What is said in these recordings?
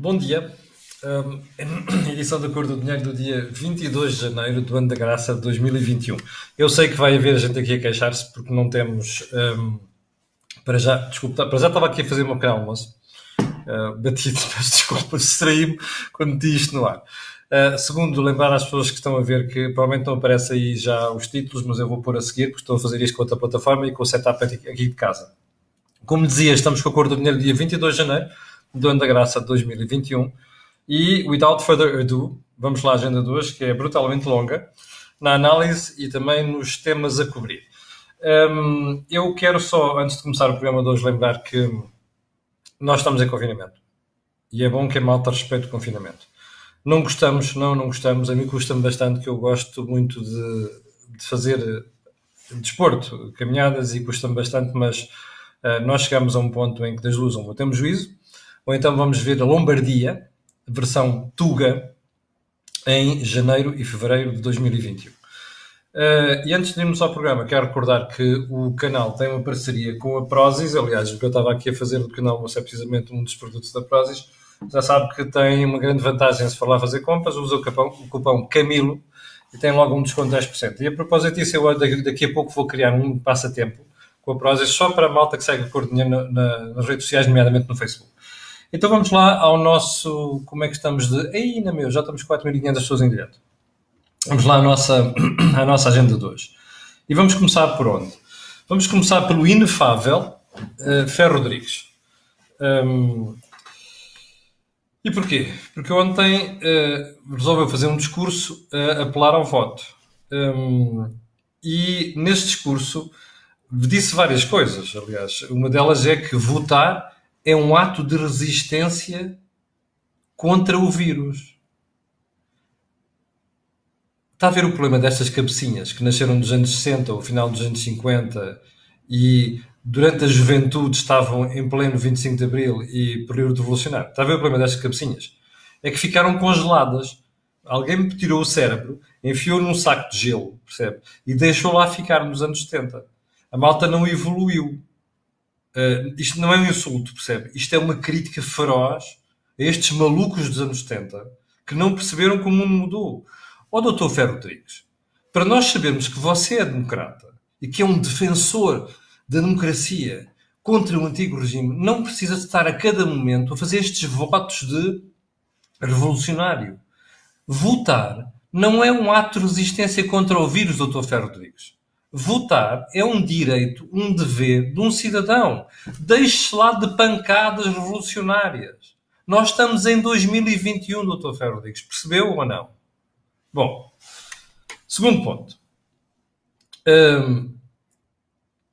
Bom dia. Um, edição da Cor do Dinheiro do dia 22 de janeiro do ano da graça de 2021. Eu sei que vai haver gente aqui a queixar-se porque não temos. Um, para já, desculpa, para já estava aqui a fazer uma pequeno almoço. Uh, batido, peço desculpa, distraí-me quando meti isto no ar. Uh, segundo, lembrar às pessoas que estão a ver que provavelmente não aparece aí já os títulos, mas eu vou pôr a seguir porque estou a fazer isto com outra plataforma e com o setup aqui de casa. Como dizia, estamos com a Cor do Dinheiro dia 22 de janeiro do ano da graça de 2021 e, without further ado, vamos lá à agenda 2, que é brutalmente longa, na análise e também nos temas a cobrir. Um, eu quero só, antes de começar o programa de hoje, lembrar que nós estamos em confinamento. E é bom que a malta respeite o confinamento. Não gostamos, não, não gostamos. A mim custa-me bastante, que eu gosto muito de, de fazer desporto, caminhadas, e custa-me bastante, mas uh, nós chegamos a um ponto em que das duas uma temos juízo, ou então vamos ver a Lombardia, versão Tuga, em janeiro e fevereiro de 2021. Uh, e antes de irmos ao programa, quero recordar que o canal tem uma parceria com a Prozis. Aliás, o que eu estava aqui a fazer do canal é precisamente um dos produtos da Prozis. Já sabe que tem uma grande vantagem se for lá fazer compras, usa o cupom, o cupom Camilo e tem logo um desconto de 10%. E a propósito disso, eu daqui a pouco vou criar um passatempo com a Prozis só para a malta que segue a dinheiro na, na, nas redes sociais, nomeadamente no Facebook. Então vamos lá ao nosso. Como é que estamos de. Ei, na meu, já estamos 4.500 pessoas em direto. Vamos lá à nossa, à nossa agenda de hoje. E vamos começar por onde? Vamos começar pelo inefável uh, Ferro Rodrigues. Um, e porquê? Porque ontem uh, resolveu fazer um discurso a apelar ao voto. Um, e nesse discurso disse várias coisas. Aliás, uma delas é que votar é um ato de resistência contra o vírus. Está a ver o problema destas cabecinhas que nasceram nos anos 60 ou final dos anos 50 e durante a juventude estavam em pleno 25 de Abril e período revolucionário? Está a ver o problema destas cabecinhas? É que ficaram congeladas. Alguém me tirou o cérebro, enfiou num saco de gelo, percebe? E deixou lá ficar nos anos 70. A malta não evoluiu. Uh, isto não é um insulto, percebe? Isto é uma crítica feroz a estes malucos dos anos 70 que não perceberam como o mundo mudou. Ó oh, doutor Ferro Rodrigues, para nós sabermos que você é democrata e que é um defensor da democracia contra o antigo regime, não precisa estar a cada momento a fazer estes votos de revolucionário. Votar não é um ato de resistência contra o vírus, doutor Ferro Rodrigues. Votar é um direito, um dever de um cidadão. Deixe-se lá de pancadas revolucionárias. Nós estamos em 2021, Dr. Ferro Rodrigues. Percebeu ou não? Bom, segundo ponto. Hum,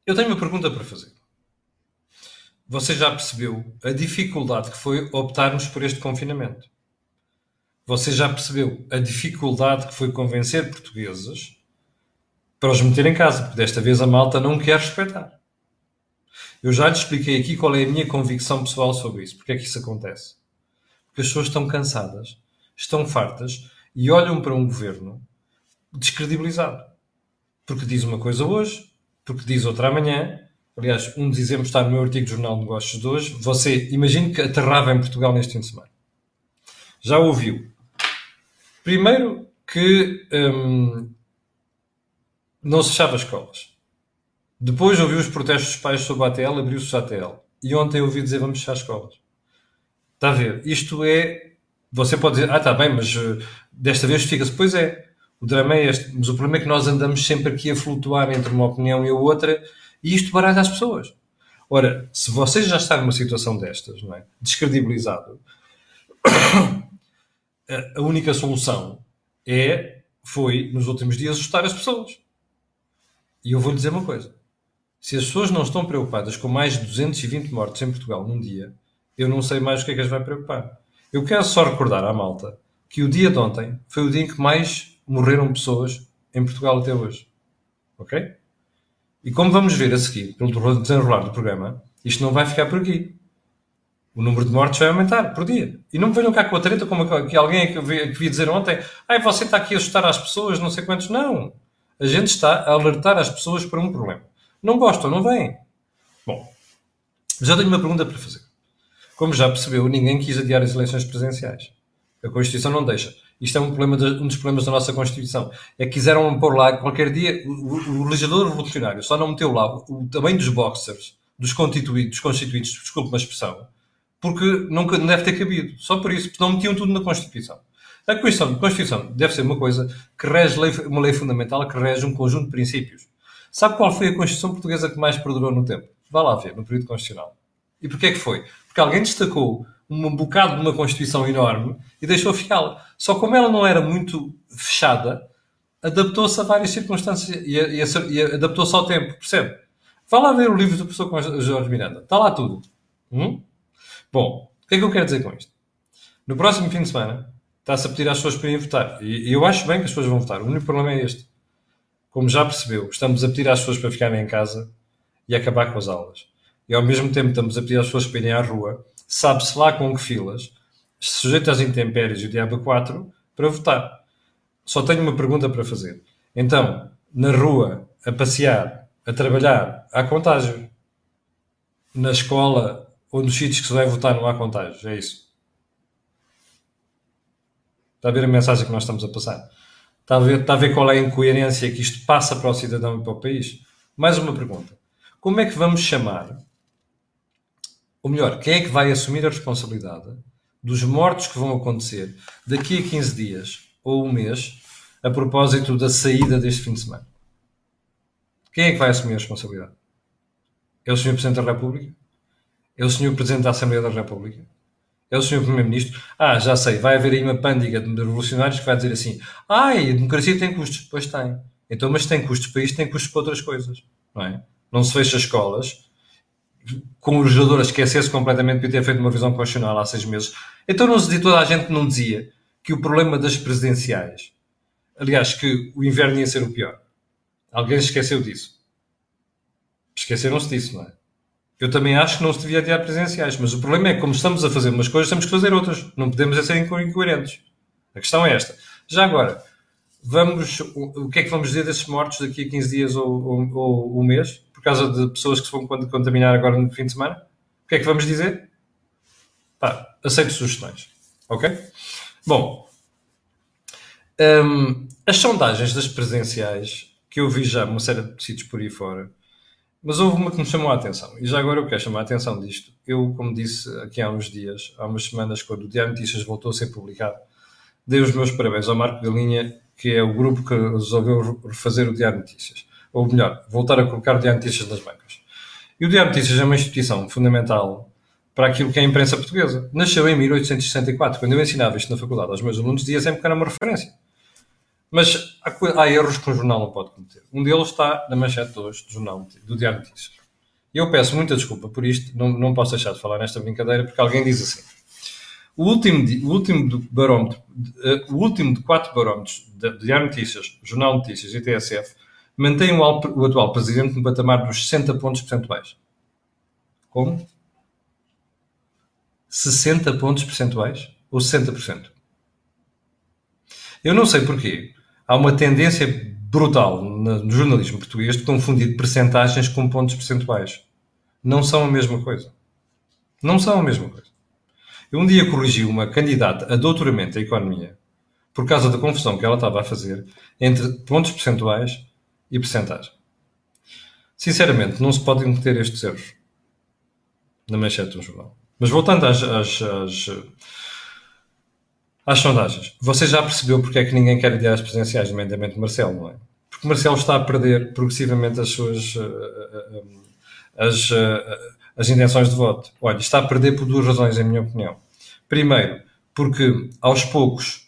eu tenho uma pergunta para fazer. Você já percebeu a dificuldade que foi optarmos por este confinamento? Você já percebeu a dificuldade que foi convencer portugueses para os meter em casa, porque desta vez a malta não quer respeitar. Eu já lhe expliquei aqui qual é a minha convicção pessoal sobre isso. Porque é que isso acontece? Porque as pessoas estão cansadas, estão fartas e olham para um governo descredibilizado. Porque diz uma coisa hoje, porque diz outra amanhã. Aliás, um dos exemplos está no meu artigo do Jornal de Negócios de hoje. Você, imagine que aterrava em Portugal neste fim de semana. Já ouviu? Primeiro que hum, não se fechava escolas. Depois ouvi os protestos dos pais sobre a ATL, abriu-se a ATL. E ontem ouvi dizer vamos fechar escolas. Está a ver? Isto é. Você pode dizer, ah, está bem, mas uh, desta vez fica-se. Pois é, o drama é este. Mas o problema é que nós andamos sempre aqui a flutuar entre uma opinião e a outra e isto baralha as pessoas. Ora, se você já está numa situação destas, não é? Descredibilizado, a única solução é, foi, nos últimos dias, assustar as pessoas. E eu vou lhe dizer uma coisa: se as pessoas não estão preocupadas com mais de 220 mortes em Portugal num dia, eu não sei mais o que é que as vai preocupar. Eu quero só recordar à malta que o dia de ontem foi o dia em que mais morreram pessoas em Portugal até hoje. Ok? E como vamos ver a seguir, pelo desenrolar do programa, isto não vai ficar por aqui. O número de mortes vai aumentar por dia. E não me venham cá com a treta como que alguém que vi dizer ontem, ai, você está aqui a assustar as pessoas, não sei quantos. Não. A gente está a alertar as pessoas para um problema. Não gostam, não vêm. Bom, já tenho uma pergunta para fazer. Como já percebeu, ninguém quis adiar as eleições presidenciais. A Constituição não deixa. Isto é um, problema de, um dos problemas da nossa Constituição. É que quiseram pôr lá qualquer dia. O, o legislador revolucionário só não meteu lá o, tamanho dos boxers, dos constituídos, dos constituídos, desculpe uma expressão, porque nunca deve ter cabido. Só por isso, porque não metiam tudo na Constituição. A Constituição, Constituição deve ser uma coisa que rege lei, uma lei fundamental que rege um conjunto de princípios. Sabe qual foi a Constituição portuguesa que mais perdurou no tempo? Vá lá ver, no período constitucional. E porquê é que foi? Porque alguém destacou um bocado de uma Constituição enorme e deixou ficá-la. Só como ela não era muito fechada, adaptou-se a várias circunstâncias e, e, e adaptou-se ao tempo, percebe? Vá lá ver o livro do professor Jorge Miranda. Está lá tudo. Hum? Bom, o que é que eu quero dizer com isto? No próximo fim de semana, está-se a pedir às pessoas para irem votar. E, eu acho bem que as pessoas vão votar. O único problema é este. Como já percebeu, estamos a pedir às pessoas para ficarem em casa e acabar com as aulas. E ao mesmo tempo estamos a pedir às pessoas para irem à rua sabe-se lá com que filas, sujeito às intempéries e o diabo 4, para votar. Só tenho uma pergunta para fazer. Então, na rua, a passear, a trabalhar, há contágio. Na escola ou nos sítios que se vai votar não há contágio. É isso. Está a ver a mensagem que nós estamos a passar? Está a ver, está a ver qual é a incoerência que isto passa para o cidadão e para o país? Mais uma pergunta. Como é que vamos chamar ou melhor, quem é que vai assumir a responsabilidade dos mortos que vão acontecer daqui a 15 dias ou um mês a propósito da saída deste fim de semana? Quem é que vai assumir a responsabilidade? É o Sr. Presidente da República? É o Sr. Presidente da Assembleia da República? É o Sr. Primeiro-Ministro? Ah, já sei, vai haver aí uma pândiga de revolucionários que vai dizer assim: ai, a democracia tem custos. Pois tem. Então, mas tem custos para isto, tem custos para outras coisas. Não é? Não se fecha escolas com o legislador a esquecer-se completamente de ter feito uma visão constitucional há seis meses. Então não se dizia, toda a gente não dizia que o problema das presidenciais, aliás, que o inverno ia ser o pior. Alguém se esqueceu disso. Esqueceram-se disso, não é? Eu também acho que não se devia adiar presidenciais, mas o problema é que, como estamos a fazer umas coisas, temos que fazer outras. Não podemos ser incoerentes. A questão é esta. Já agora, vamos, o que é que vamos dizer desses mortos daqui a 15 dias ou, ou, ou um mês? causa de pessoas que se vão contaminar agora no fim de semana? O que é que vamos dizer? Pá, aceito sugestões. Ok? Bom, um, as sondagens das presenciais, que eu vi já uma série de sítios por aí fora, mas houve uma que me chamou a atenção. E já agora eu quero chamar a atenção disto. Eu, como disse aqui há uns dias, há umas semanas, quando o Diário Notícias voltou a ser publicado, dei os meus parabéns ao Marco Galinha, que é o grupo que resolveu refazer o Diário Notícias ou melhor, voltar a colocar o Diário Notícias nas bancas. E o Diário Notícias é uma instituição fundamental para aquilo que é a imprensa portuguesa. Nasceu em 1864, quando eu ensinava isto na faculdade aos meus alunos, dizia sempre que era uma referência. Mas há, há erros que um jornal não pode cometer. Um deles está na manchete de hoje do, jornal, do Diário Notícias. E eu peço muita desculpa por isto, não, não posso deixar de falar nesta brincadeira, porque alguém diz assim. O último, o último do barómetro, uh, o último de quatro barómetros de Diário Notícias, Jornal Notícias e TSF mantém o, o atual presidente no patamar dos 60 pontos percentuais. Como? 60 pontos percentuais ou 60%? Eu não sei porquê. Há uma tendência brutal no jornalismo português de confundir percentagens com pontos percentuais. Não são a mesma coisa. Não são a mesma coisa. Eu um dia corrigi uma candidata a doutoramento em economia por causa da confusão que ela estava a fazer entre pontos percentuais e percentagem. Sinceramente, não se podem cometer estes erros na manchete do jornal. Mas voltando às, às, às, às, sondagens, você já percebeu porque é que ninguém quer ideais presidenciais, nomeadamente Marcelo, não é? Porque Marcelo está a perder progressivamente as suas eh, eh, eh, as, as intenções de voto. Olha, está a perder por duas razões, em minha opinião. Primeiro, porque aos poucos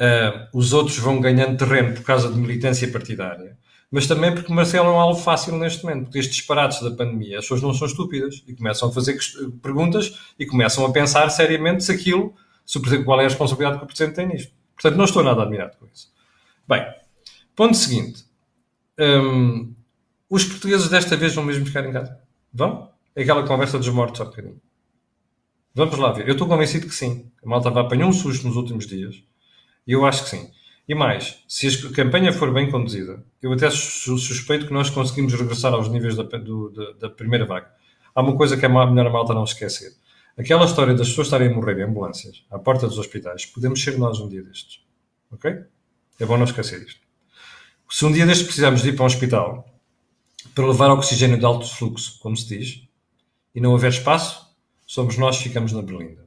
uh, os outros vão ganhando terreno por causa de militância partidária mas também porque Marcelo é um alvo fácil neste momento, porque estes disparates da pandemia, as pessoas não são estúpidas e começam a fazer perguntas e começam a pensar seriamente se aquilo, se qual é a responsabilidade que o Presidente tem nisto. Portanto, não estou nada admirado com isso. Bem, ponto seguinte. Hum, os portugueses desta vez vão mesmo ficar em casa? Vão? É aquela conversa dos mortos há bocadinho. Vamos lá ver. Eu estou convencido que sim. A malta apanhou um susto nos últimos dias. E eu acho que sim. E mais, se a campanha for bem conduzida, eu até suspeito que nós conseguimos regressar aos níveis da, do, da, da primeira vaga. Há uma coisa que é melhor a malta não esquecer. Aquela história das pessoas estarem a morrer em ambulâncias, à porta dos hospitais, podemos ser nós um dia destes. Ok? É bom não esquecer isto. Se um dia destes precisarmos de ir para um hospital para levar oxigênio de alto fluxo, como se diz, e não houver espaço, somos nós que ficamos na berlinda.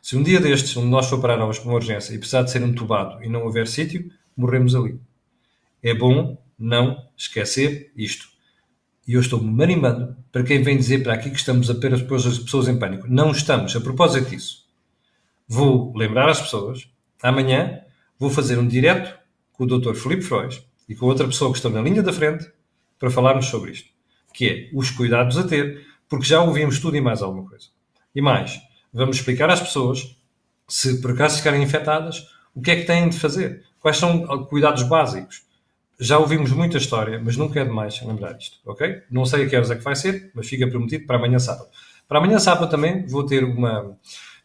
Se um dia destes, um de nós for parar a uma urgência e precisar de ser entubado e não houver sítio, morremos ali. É bom não esquecer isto. E eu estou-me animando para quem vem dizer para aqui que estamos apenas as pessoas em pânico. Não estamos. A propósito disso, vou lembrar as pessoas, amanhã vou fazer um direto com o Dr. Filipe Frois e com outra pessoa que está na linha da frente para falarmos sobre isto, que é os cuidados a ter, porque já ouvimos tudo e mais alguma coisa. E mais, vamos explicar às pessoas, se por acaso ficarem infectadas, o que é que têm de fazer, quais são cuidados básicos. Já ouvimos muita história, mas nunca é demais lembrar isto, ok? Não sei a que horas é que vai ser, mas fica prometido para amanhã sábado. Para amanhã sábado também vou ter uma...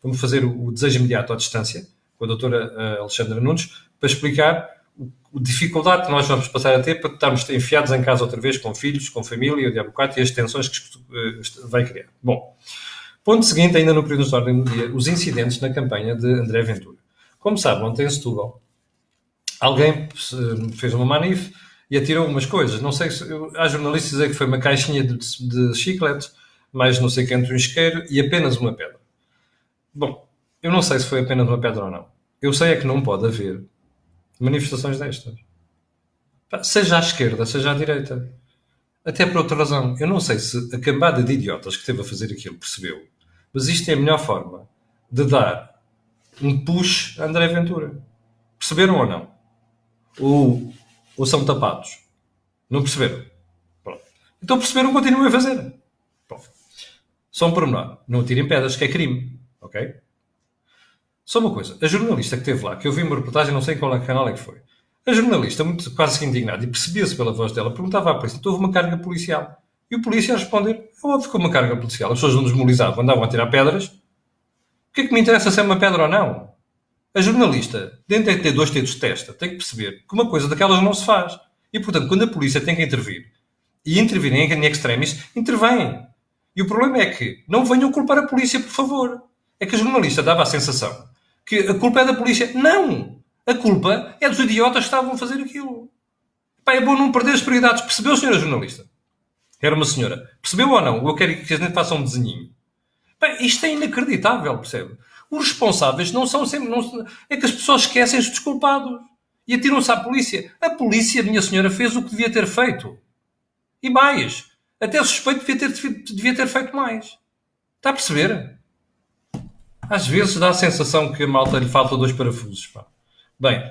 Vamos fazer o desejo imediato à distância com a doutora eh, Alexandra Nunes para explicar a dificuldade que nós vamos passar a ter para estarmos enfiados em casa outra vez com filhos, com família, o diabo e as tensões que uh, vai criar. Bom, Ponto seguinte, ainda no período de ordem do dia, os incidentes na campanha de André Ventura. Como sabe, ontem em Setúbal, alguém fez uma manif e atirou umas coisas. Não sei se. Há jornalistas dizer que foi uma caixinha de, de chiclete, mais não sei quanto um isqueiro e apenas uma pedra. Bom, eu não sei se foi apenas uma pedra ou não. Eu sei é que não pode haver manifestações destas. Seja à esquerda, seja à direita. Até por outra razão. Eu não sei se a cambada de idiotas que esteve a fazer aquilo percebeu mas isto é a melhor forma de dar um push a André Ventura. Perceberam ou não? Ou, ou são tapados? Não perceberam? Pronto. Então perceberam, continuem a fazer. Pronto. Só um pormenor. Não tirem pedras, que é crime. Ok? Só uma coisa. A jornalista que esteve lá, que eu vi uma reportagem, não sei qual é canal é que foi. A jornalista, muito quase indignada, e percebia-se pela voz dela, perguntava à polícia: houve uma carga policial? E o polícia a responder: é óbvio que uma carga policial. As pessoas não desmolizavam, andavam a tirar pedras. O que é que me interessa se é uma pedra ou não? A jornalista, dentro de ter dois dedos de testa, tem que perceber que uma coisa daquelas não se faz. E, portanto, quando a polícia tem que intervir, e intervirem em extremis, intervêm. E o problema é que não venham culpar a polícia, por favor. É que a jornalista dava a sensação que a culpa é da polícia. Não! A culpa é dos idiotas que estavam a fazer aquilo. Pá, é bom não perder as prioridades. Percebeu, senhora jornalista? Era uma senhora. Percebeu ou não? Eu quero que a gente faça um desenhinho. Bem, isto é inacreditável, percebe? Os responsáveis não são sempre. Não, é que as pessoas esquecem-se dos culpados e atiram-se à polícia. A polícia, minha senhora, fez o que devia ter feito. E mais. Até suspeito devia ter, devia ter feito mais. Está a perceber? Às vezes dá a sensação que a malta lhe falta dois parafusos. Pá. Bem,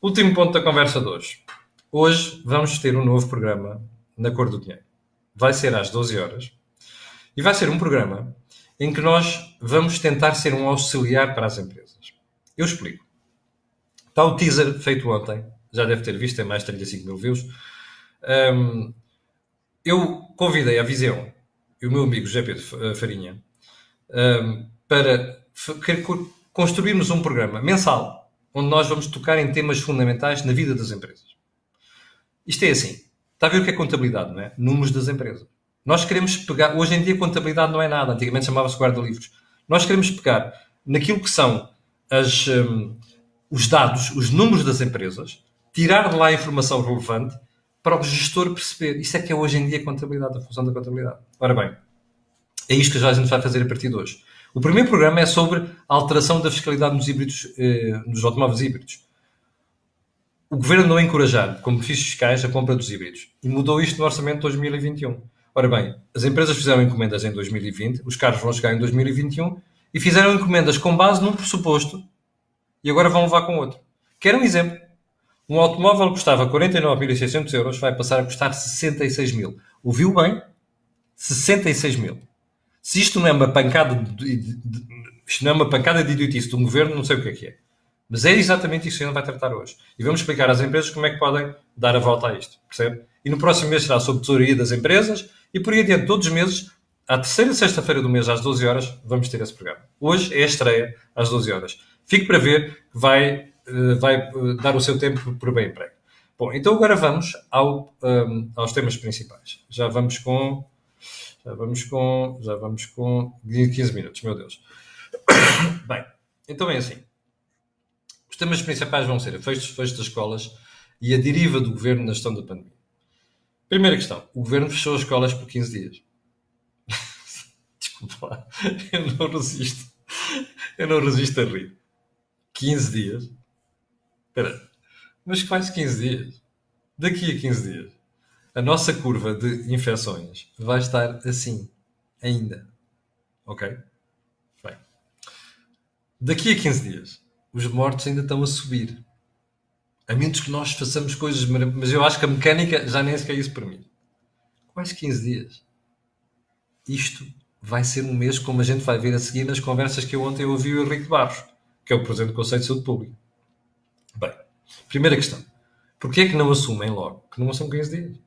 último ponto da conversa de hoje. Hoje vamos ter um novo programa na Cor do Dinheiro. Vai ser às 12 horas e vai ser um programa em que nós vamos tentar ser um auxiliar para as empresas. Eu explico. Está o teaser feito ontem, já deve ter visto, tem mais de 35 mil views. Um, eu convidei a Visão e o meu amigo José Pedro Farinha um, para construirmos um programa mensal onde nós vamos tocar em temas fundamentais na vida das empresas. Isto é assim: Está a ver o que é contabilidade, não é? Números das empresas. Nós queremos pegar, hoje em dia contabilidade não é nada, antigamente chamava-se guarda-livros. Nós queremos pegar naquilo que são as, um, os dados, os números das empresas, tirar de lá a informação relevante para o gestor perceber. Isso é que é hoje em dia a contabilidade, a função da contabilidade. Ora bem, é isto que a gente vai fazer a partir de hoje. O primeiro programa é sobre a alteração da fiscalidade nos híbridos, eh, nos automóveis híbridos o governo não encorajar, como benefícios fiscais, a compra dos híbridos. E mudou isto no orçamento de 2021. Ora bem, as empresas fizeram encomendas em 2020, os carros vão chegar em 2021 e fizeram encomendas com base num pressuposto e agora vão levar com outro. Quero um exemplo. Um automóvel que custava 49.600 euros vai passar a custar 66 mil. Ouviu bem? 66 mil. Se isto não é uma pancada de, de, de, isto não é uma pancada de idiotice de um governo, não sei o que é que é. Mas é exatamente isso que a gente vai tratar hoje. E vamos explicar às empresas como é que podem dar a volta a isto, percebe? E no próximo mês será sobre tesouraria das empresas e por aí adiante, todos os meses, à terceira sexta-feira do mês, às 12 horas, vamos ter esse programa. Hoje é a estreia, às 12 horas. Fique para ver vai, eh, vai eh, dar o seu tempo por bem emprego. Bom, então agora vamos ao, um, aos temas principais. Já vamos com Já vamos com, já vamos com 15 minutos, meu Deus. Bem, então é assim. Os temas principais vão ser fechos, fechos das escolas e a deriva do governo na gestão da pandemia. Primeira questão. O governo fechou as escolas por 15 dias. Desculpa. Eu não resisto. Eu não resisto a rir. 15 dias? Espera. Mas quase 15 dias? Daqui a 15 dias. A nossa curva de infecções vai estar assim. Ainda. Ok? Bem. Daqui a 15 dias. Os mortos ainda estão a subir. A menos que nós façamos coisas, mas eu acho que a mecânica já nem sequer isso permite. Quais 15 dias? Isto vai ser um mês, como a gente vai ver a seguir nas conversas que eu ontem ouvi o Henrique Barros, que é o Presidente do Conselho de Saúde Pública. Bem, primeira questão. Porquê é que não assumem logo que não são 15 dias?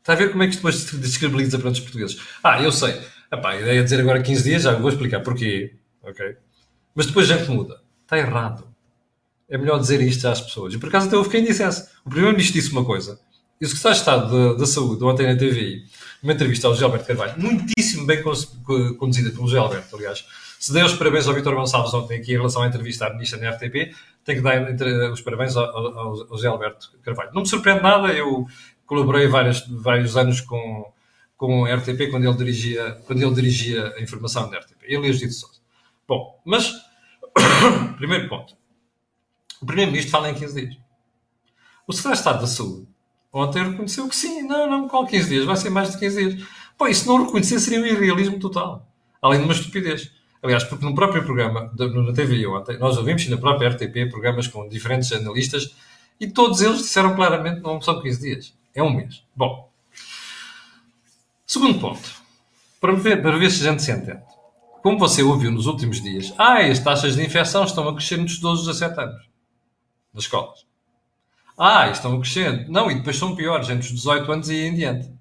Está a ver como é que isto depois se descredibiliza para os portugueses? Ah, eu sei. Epá, a ideia é dizer agora 15 dias, já vou explicar porquê. Ok? Mas depois a gente muda. Está errado é melhor dizer isto às pessoas. E por acaso até houve quem dissesse. O Primeiro-Ministro disse uma coisa. E o Secretário de Estado da Saúde, ontem na TVI, numa entrevista ao José Alberto Carvalho, muitíssimo bem conduzida pelo José Alberto, aliás, se deu os parabéns ao Vitor Gonçalves ontem aqui em relação à entrevista à ministra na RTP, tem que dar os parabéns ao, ao, ao Alberto Carvalho. Não me surpreende nada, eu colaborei vários, vários anos com, com a RTP quando ele dirigia, quando ele dirigia a informação da RTP. Ele e os Dito Sousa. Bom, mas, primeiro ponto. O Primeiro-Ministro fala em 15 dias. O Secretário de Estado da Saúde ontem reconheceu que sim, não, não, qual 15 dias? Vai ser mais de 15 dias. Pô, isso não reconhecer seria um irrealismo total. Além de uma estupidez. Aliás, porque no próprio programa, na TV ontem, nós ouvimos na própria RTP programas com diferentes analistas e todos eles disseram claramente não são 15 dias, é um mês. Bom, segundo ponto, para ver, para ver se a gente se entende. Como você ouviu nos últimos dias, ah, as taxas de infecção estão a crescer nos 12 a 17 anos das escolas. Ah, estão crescendo. Não, e depois são piores, entre os 18 anos e em diante.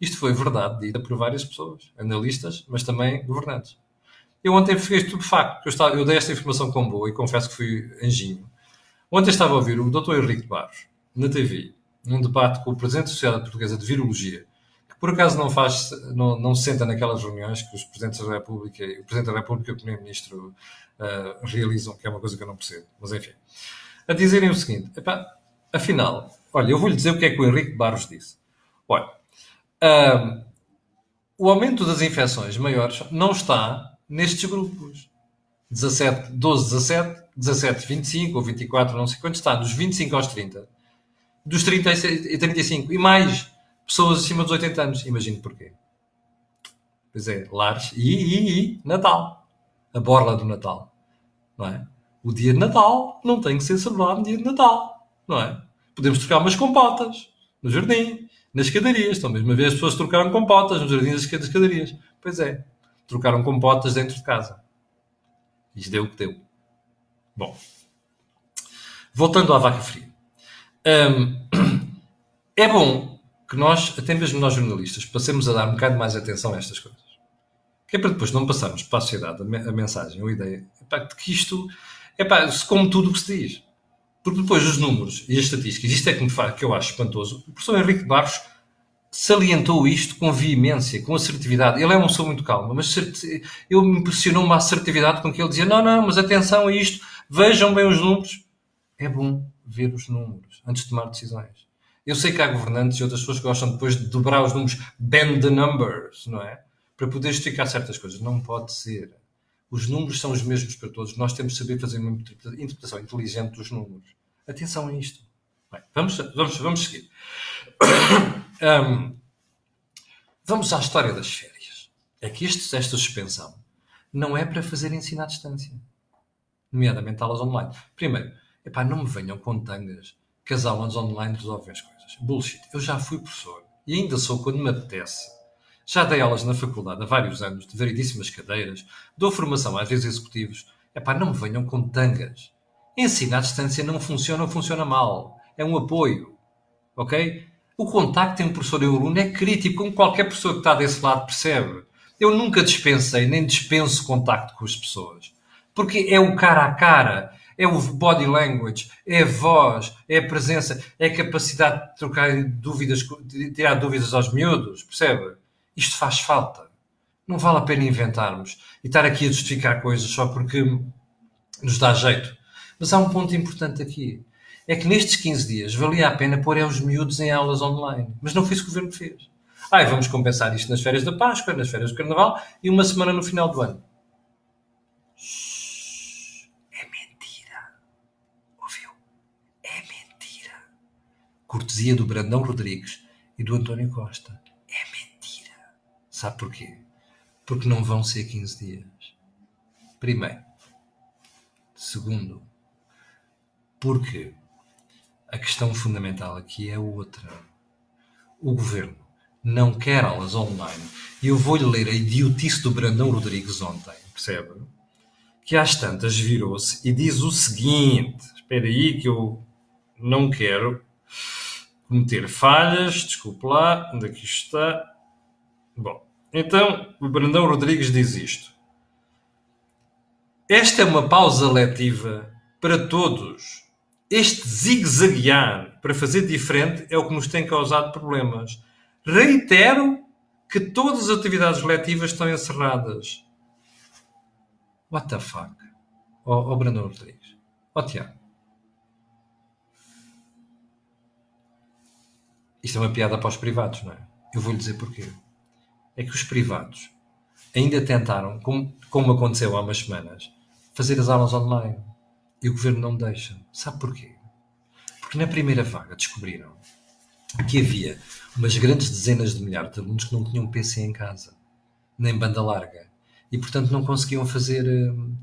Isto foi verdade, dita por várias pessoas, analistas, mas também governantes. Eu ontem fiquei estupefacto, porque eu, estava, eu dei esta informação com boa e confesso que fui anjinho. Ontem estava a ouvir o Dr. Henrique Barros, na TV, num debate com o Presidente da Sociedade Portuguesa de Virologia, que por acaso não faz, não, não se senta naquelas reuniões que os Presidentes da República, o Presidente da República e o Primeiro-Ministro uh, realizam, que é uma coisa que eu não percebo. Mas enfim a dizerem o seguinte: afinal, olha, eu vou-lhe dizer o que é que o Henrique Barros disse. Olha, um, o aumento das infecções maiores não está nestes grupos. 17, 12, 17, 17, 25 ou 24, não sei quanto está, dos 25 aos 30, dos 30 e 35 e mais pessoas acima dos 80 anos. Imagino porquê. Pois é, lares e, e, e Natal. A borla do Natal. Não é? O dia de Natal não tem que ser celebrado no dia de Natal, não é? Podemos trocar umas compotas no jardim, nas escadarias. Então, mesmo vez as pessoas trocaram compotas no jardim das escadarias. Pois é, trocaram compotas dentro de casa. Isto deu o que deu. Bom, voltando à vaca fria. É bom que nós, até mesmo nós jornalistas, passemos a dar um bocado mais atenção a estas coisas. Que é para depois não passarmos para a sociedade a mensagem a ideia de que isto é pá, como tudo o que se diz. Porque depois os números e as estatísticas, isto é que, me faz, que eu acho espantoso, o professor Henrique Barros salientou isto com veemência, com assertividade. Ele é uma pessoa muito calma, mas eu me impressionou uma assertividade com que ele dizia: não, não, mas atenção a isto, vejam bem os números. É bom ver os números antes de tomar decisões. Eu sei que há governantes e outras pessoas que gostam depois de dobrar os números, bend the numbers, não é? Para poder justificar certas coisas. Não pode ser. Os números são os mesmos para todos. Nós temos de saber fazer uma interpretação inteligente dos números. Atenção a isto. Bem, vamos, vamos, vamos seguir. Um, vamos à história das férias. É que esta suspensão não é para fazer ensino à distância, nomeadamente aulas online. Primeiro, epá, não me venham com tangas que as aulas online resolvem as coisas. Bullshit. Eu já fui professor e ainda sou quando me apetece já dei aulas na faculdade há vários anos, de variedíssimas cadeiras, dou formação às vezes executivos. É pá, não me venham com tangas. Ensino à distância não funciona ou funciona mal. É um apoio. Ok? O contacto entre um professor e aluno é crítico, como qualquer pessoa que está desse lado percebe. Eu nunca dispensei, nem dispenso contacto com as pessoas. Porque é o cara a cara, é o body language, é a voz, é a presença, é a capacidade de trocar dúvidas, de tirar dúvidas aos miúdos, percebe? Isto faz falta. Não vale a pena inventarmos e estar aqui a justificar coisas só porque nos dá jeito. Mas há um ponto importante aqui. É que nestes 15 dias valia a pena pôr os miúdos em aulas online. Mas não foi isso que o governo fez. Ai, vamos compensar isto nas férias da Páscoa, nas férias do Carnaval e uma semana no final do ano. É mentira. Ouviu? É mentira. Cortesia do Brandão Rodrigues e do António Costa. Sabe porquê? Porque não vão ser 15 dias. Primeiro. Segundo. Porque a questão fundamental aqui é outra. O governo não quer aulas online. E eu vou-lhe ler a idiotice do Brandão Rodrigues ontem, percebe? Que às tantas virou-se e diz o seguinte: espera aí que eu não quero cometer falhas, desculpe lá, onde aqui é está? Bom, então o Brandão Rodrigues diz isto. Esta é uma pausa letiva para todos. Este zigue-zaguear para fazer diferente é o que nos tem causado problemas. Reitero que todas as atividades letivas estão encerradas. What the fuck? Ó oh, oh Brandão Rodrigues. Ó oh, Tiago. Isto é uma piada para os privados, não é? Eu vou-lhe dizer porquê. É que os privados ainda tentaram, como, como aconteceu há umas semanas, fazer as aulas online. E o governo não deixa. Sabe porquê? Porque na primeira vaga descobriram que havia umas grandes dezenas de milhares de alunos que não tinham PC em casa, nem banda larga, e portanto não conseguiam fazer uh,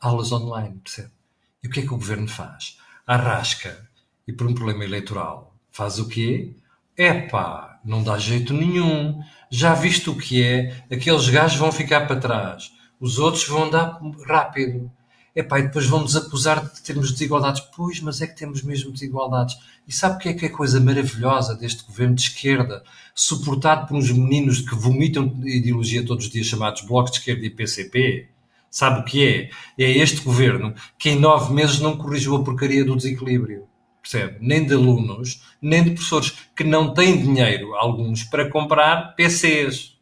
aulas online, percebe? E o que é que o governo faz? Arrasca, e por um problema eleitoral, faz o quê? Epá, não dá jeito nenhum. Já visto o que é? Aqueles gajos vão ficar para trás. Os outros vão andar rápido. Epá, e depois vão-nos acusar de termos desigualdades. Pois, mas é que temos mesmo desigualdades. E sabe o que é que é coisa maravilhosa deste governo de esquerda, suportado por uns meninos que vomitam ideologia todos os dias, chamados Bloco de Esquerda e PCP? Sabe o que é? É este governo que em nove meses não corrigiu a porcaria do desequilíbrio. Percebe? Nem de alunos, nem de professores que não têm dinheiro, alguns, para comprar PCs.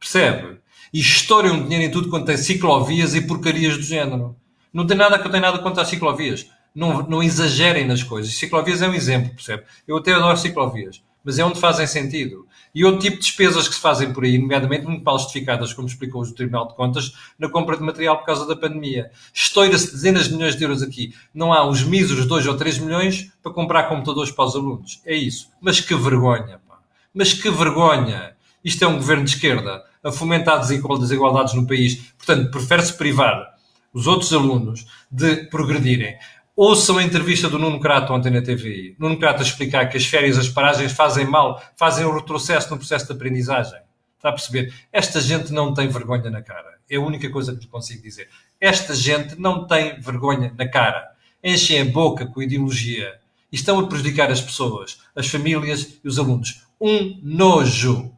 Percebe? E estouram dinheiro em tudo quanto é ciclovias e porcarias do género. Não tem nada que eu tenha nada contra as ciclovias. Não, não exagerem nas coisas. Ciclovias é um exemplo, percebe? Eu até adoro ciclovias, mas é onde fazem sentido. E outro tipo de despesas que se fazem por aí, nomeadamente muito mal justificadas, como explicou o Tribunal de Contas, na compra de material por causa da pandemia. Estoura-se dezenas de milhões de euros aqui. Não há os míseros 2 ou 3 milhões para comprar computadores para os alunos. É isso. Mas que vergonha, pá. Mas que vergonha. Isto é um governo de esquerda a fomentar desigualdades no país. Portanto, prefere-se privar os outros alunos de progredirem. Ouçam a entrevista do Nuno Crato ontem na TVI. Nuno Crato a explicar que as férias, as paragens fazem mal, fazem um retrocesso no processo de aprendizagem. Está a perceber? Esta gente não tem vergonha na cara. É a única coisa que lhe consigo dizer. Esta gente não tem vergonha na cara. Enchem a boca com ideologia e estão a prejudicar as pessoas, as famílias e os alunos. Um nojo.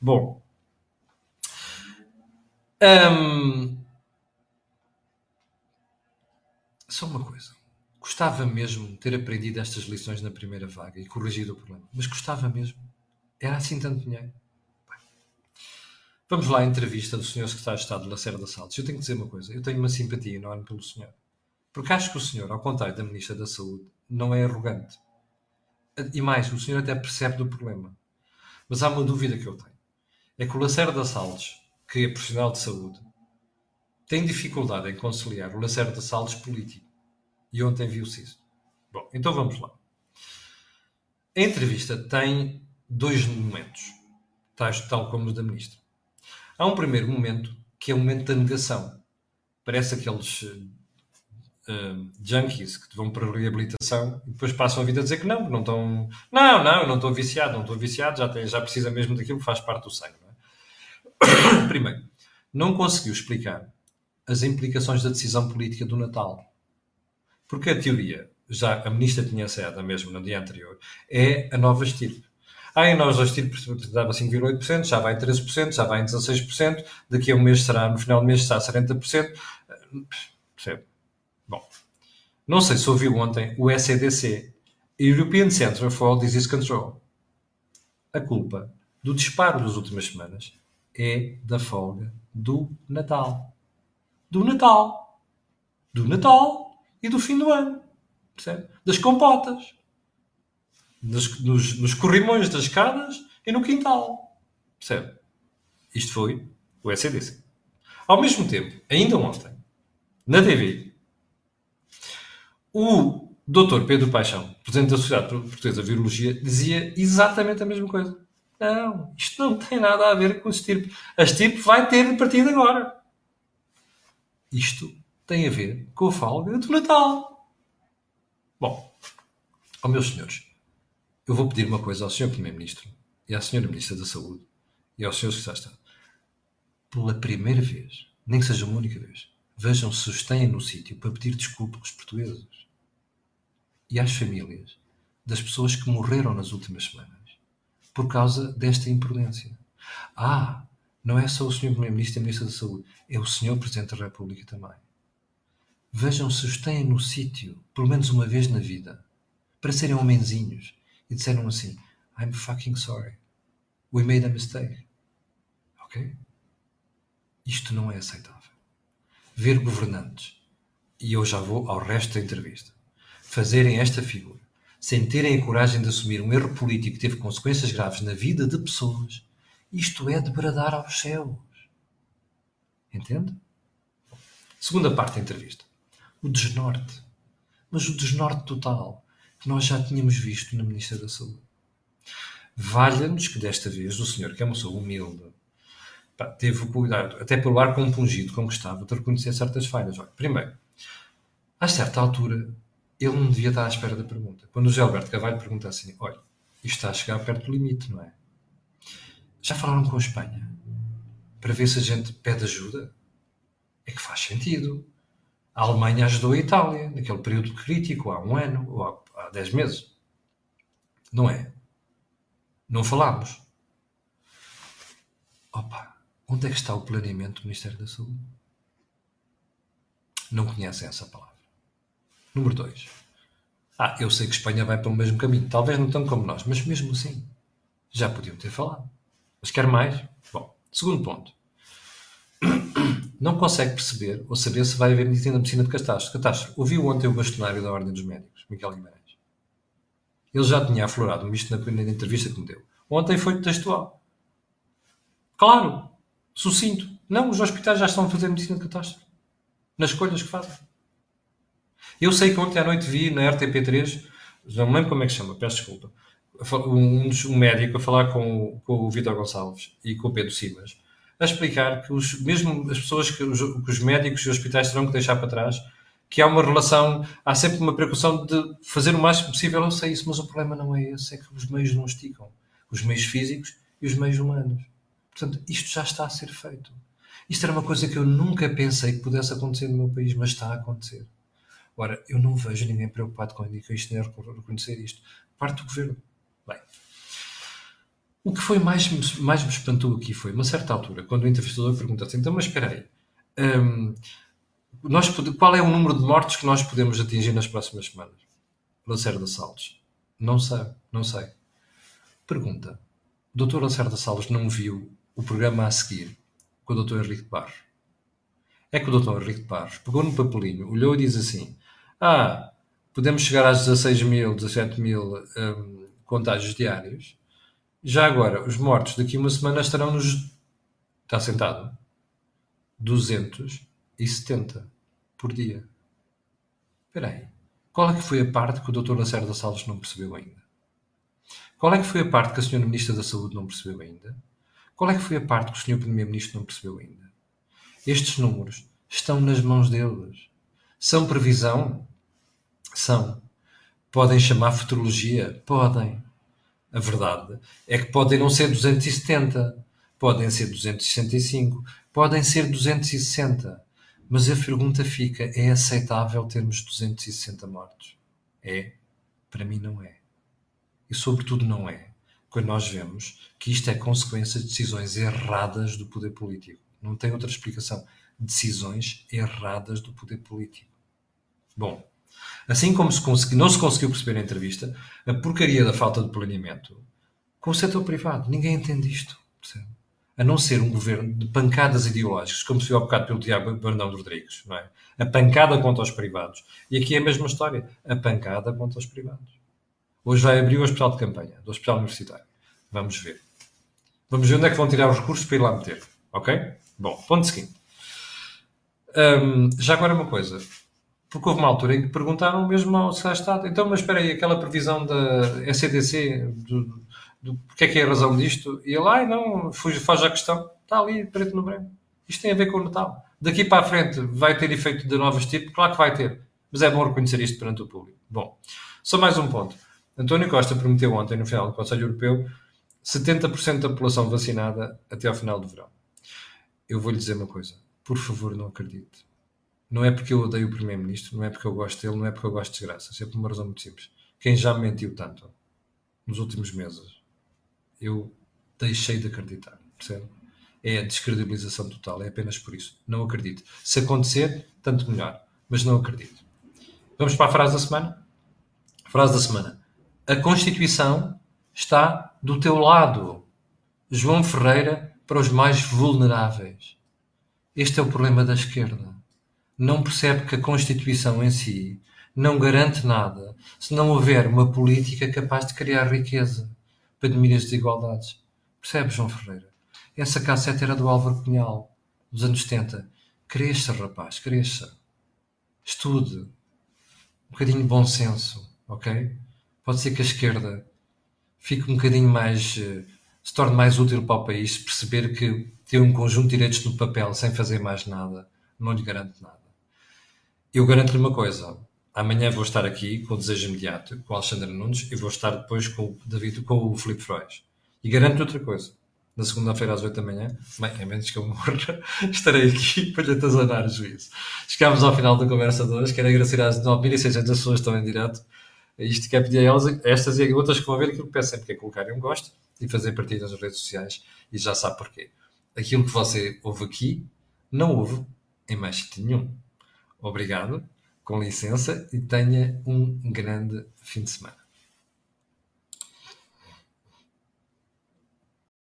Bom. Hum, só uma coisa. Gostava mesmo ter aprendido estas lições na primeira vaga e corrigido o problema. Mas gostava mesmo. Era assim tanto dinheiro. Bem, vamos lá à entrevista do Sr. Secretário de Estado Lacerda Salles. Eu tenho que dizer uma coisa. Eu tenho uma simpatia enorme pelo senhor. Porque acho que o senhor, ao contrário da Ministra da Saúde, não é arrogante. E mais, o senhor até percebe do problema. Mas há uma dúvida que eu tenho. É que o Lacerda Salles, que é profissional de saúde, tem dificuldade em conciliar o Lacerda Salles político. E ontem viu-se isso. Bom, então vamos lá. A entrevista tem dois momentos, tais, tal como o da ministra. Há um primeiro momento que é o momento da negação. Parece aqueles uh, junkies que vão para a reabilitação e depois passam a vida a dizer que não, que não estão. Não, não, não estou viciado, não estou viciado, já, tem, já precisa mesmo daquilo que faz parte do sangue. É? Primeiro, não conseguiu explicar as implicações da decisão política do Natal. Porque a teoria, já a ministra tinha ensaiado mesmo no dia anterior, é a nova estirpe. Ah, a nova estirpe dava 5,8%, já vai em 13%, já vai em 16%, daqui a um mês será, no final do mês será 40%. Percebe? Bom, não sei se ouviu ontem o SEDC, European Centre for Disease Control. A culpa do disparo das últimas semanas é da folga do Natal. Do Natal. Do Natal e do fim do ano. Percebe? Das compotas. Nos, nos, nos corrimões das escadas e no quintal. Percebe? Isto foi o SCDC. Ao mesmo tempo, ainda ontem, na TV, o Dr. Pedro Paixão, Presidente da Sociedade Portuguesa de Virologia, dizia exatamente a mesma coisa. Não, isto não tem nada a ver com a estirpe. A estirpe vai ter de partir de agora. Isto tem a ver com a folga do Natal. Bom, ó meus senhores, eu vou pedir uma coisa ao Sr. Primeiro-Ministro e à Sra. Ministra da Saúde e aos Srs. Secretários de Estado. Pela primeira vez, nem que seja uma única vez, vejam se os têm no sítio para pedir desculpa aos portugueses e às famílias das pessoas que morreram nas últimas semanas por causa desta imprudência. Ah, não é só o Sr. Primeiro-Ministro e a Ministra da Saúde, é o Sr. Presidente da República também. Vejam se os têm no sítio, pelo menos uma vez na vida, para serem homenzinhos e disseram assim: I'm fucking sorry. We made a mistake. Ok? Isto não é aceitável. Ver governantes, e eu já vou ao resto da entrevista, fazerem esta figura, sem terem a coragem de assumir um erro político que teve consequências graves na vida de pessoas, isto é de bradar aos céus. Entende? Segunda parte da entrevista. O desnorte. Mas o desnorte total, que nós já tínhamos visto na Ministra da Saúde. Valha-nos que desta vez o senhor, que é uma pessoa humilde, pá, teve o cuidado, até pelo ar compungido com que estava, de reconhecer certas falhas. Olha, primeiro, a certa altura, ele não devia estar à espera da pergunta. Quando o José Alberto Cavalho pergunta assim: olha, isto está a chegar perto do limite, não é? Já falaram com a Espanha para ver se a gente pede ajuda? É que faz sentido. A Alemanha ajudou a Itália naquele período crítico, há um ano ou há, dez meses. Não é? Não falámos. Opa, onde é que está o planeamento do Ministério da Saúde? Não conhecem essa palavra. Número 2. Ah, eu sei que Espanha vai pelo mesmo caminho. Talvez não tão como nós, mas mesmo assim, já podiam ter falado. Mas quer mais? Bom, segundo ponto. Não consegue perceber ou saber se vai haver medicina, medicina de catástrofe. catástrofe. Ouviu ontem o bastonário da Ordem dos Médicos, Miguel Guimarães. Ele já tinha aflorado isto na primeira entrevista que me deu. Ontem foi textual. Claro, sucinto. Não, os hospitais já estão a fazer medicina de catástrofe. Nas escolhas que fazem. Eu sei que ontem à noite vi na RTP3, não me lembro como é que chama, peço desculpa, um, um médico a falar com, com o Vitor Gonçalves e com o Pedro Simas, a explicar que os, mesmo as pessoas que os, que os médicos e os hospitais terão que deixar para trás, que há uma relação, há sempre uma preocupação de fazer o máximo possível. Eu sei isso, mas o problema não é esse, é que os meios não esticam. Os meios físicos e os meios humanos. Portanto, isto já está a ser feito. Isto era uma coisa que eu nunca pensei que pudesse acontecer no meu país, mas está a acontecer. Ora, eu não vejo ninguém preocupado com isto, nem reconhecer isto. Parte do governo. Bem, o que foi mais, mais me espantou aqui foi, uma certa altura, quando o entrevistador pergunta assim, então, mas espera aí, hum, nós, qual é o número de mortes que nós podemos atingir nas próximas semanas? Lacerda Salles. Não sei, não sei. Pergunta. Dr. Lacerda Salles não viu o programa a seguir com o Dr. Henrique Barros? É que o Dr. Henrique Barros pegou no papelinho, olhou e diz assim, ah, podemos chegar às 16 mil, 17 mil um, contágios diários. Já agora, os mortos daqui a uma semana estarão nos... Está sentado? 270 por dia. Espera aí. Qual é que foi a parte que o Dr. Lacerda Salles não percebeu ainda? Qual é que foi a parte que a Sra. Ministra da Saúde não percebeu ainda? Qual é que foi a parte que o Sr. Primeiro-Ministro não percebeu ainda? Estes números estão nas mãos deles. São previsão? São. Podem chamar futurologia? Podem. A verdade é que podem não ser 270, podem ser 265, podem ser 260. Mas a pergunta fica: é aceitável termos 260 mortos? É? Para mim, não é. E, sobretudo, não é quando nós vemos que isto é consequência de decisões erradas do poder político. Não tem outra explicação. Decisões erradas do poder político. Bom, assim como se consegui, não se conseguiu perceber na entrevista a porcaria da falta de planeamento com o setor privado. Ninguém entende isto. Percebe? a não ser um governo de pancadas ideológicas, como se viu há bocado pelo Tiago Bernardo Rodrigues, não é? A pancada contra os privados. E aqui é a mesma história, a pancada contra os privados. Hoje vai abrir o hospital de campanha, do hospital universitário. Vamos ver. Vamos ver onde é que vão tirar os recursos para ir lá meter. Ok? Bom, ponto seguinte. Um, já agora uma coisa. Porque houve uma altura em que perguntaram mesmo ao Estado, então, mas espera aí, aquela previsão da SCDC, do, porque é que é a razão disto? E ele, ai não, faz a questão, está ali, preto no branco. Isto tem a ver com o Natal. Daqui para a frente vai ter efeito de novos tipos? Claro que vai ter. Mas é bom reconhecer isto perante o público. Bom, só mais um ponto. António Costa prometeu ontem, no final do Conselho Europeu, 70% da população vacinada até ao final do verão. Eu vou lhe dizer uma coisa. Por favor, não acredite. Não é porque eu odeio o Primeiro-Ministro, não é porque eu gosto dele, não é porque eu gosto de desgraças. É por uma razão muito simples. Quem já me mentiu tanto nos últimos meses, eu deixei de acreditar. Percebe? É a descredibilização total. É apenas por isso. Não acredito. Se acontecer, tanto melhor. Mas não acredito. Vamos para a frase da semana? Frase da semana. A Constituição está do teu lado. João Ferreira para os mais vulneráveis. Este é o problema da esquerda. Não percebe que a Constituição em si não garante nada se não houver uma política capaz de criar riqueza para diminuir as desigualdades. Percebe, João Ferreira? Essa cassete era do Álvaro Cunhal, dos anos 70. Cresça, rapaz, cresça. Estude. Um bocadinho de bom senso, ok? Pode ser que a esquerda fique um bocadinho mais. Eh, se torne mais útil para o país, perceber que ter um conjunto de direitos no papel sem fazer mais nada não lhe garante nada. Eu garanto-lhe uma coisa: amanhã vou estar aqui com o Desejo Imediato, com o Alexandre Nunes, e vou estar depois com o David, com o Filipe Frois. E garanto-lhe outra coisa: na segunda-feira às 8 da manhã, bem, a menos que eu morra, estarei aqui para lhe atazanar o juízo. Chegámos ao final da conversa de hoje, quero agradecer às 9.600 pessoas que estão em direto. Isto que é pedir a elas, estas e outras que vão ver, aquilo que peço sempre que é colocarem um gosto e fazer partidas nas redes sociais, e já sabe porquê. Aquilo que você ouve aqui, não ouve em mais nenhum. Obrigado, com licença, e tenha um grande fim de semana.